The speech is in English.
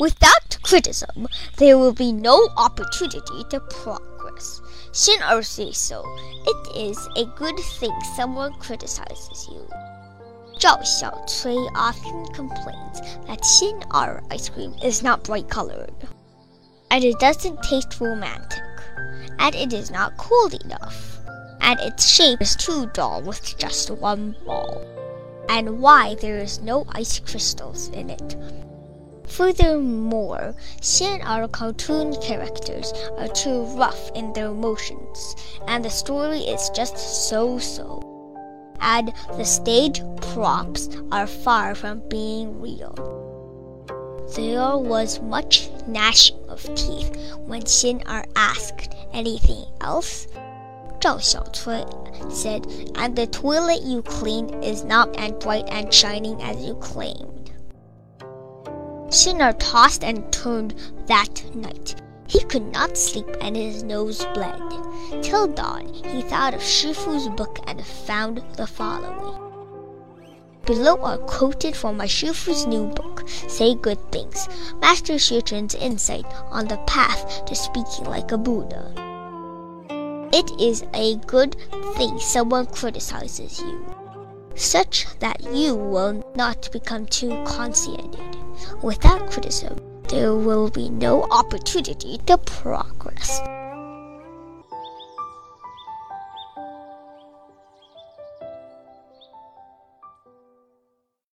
Without criticism, there will be no opportunity to progress. Er says so. It is a good thing someone criticizes you. Zhao Xiaocui often complains that Xin Er ice cream is not bright colored, and it doesn't taste romantic, and it is not cold enough, and its shape is too dull with just one ball, and why there is no ice crystals in it. Furthermore, Xin Er cartoon characters are too rough in their motions, and the story is just so so. And the stage props are far from being real. There was much gnashing of teeth when Xin Er asked anything else. Zhao Xiaocui said, and the toilet you clean is not as bright and shining as you claim. Xin Er tossed and turned that night. He could not sleep and his nose bled. Till dawn he thought of Shifu's book and found the following. Below are quoted from my Shifu's new book, Say Good Things, Master Xue insight on the path to speaking like a Buddha. It is a good thing someone criticizes you, such that you will not become too conceited. Without criticism, there will be no opportunity to progress.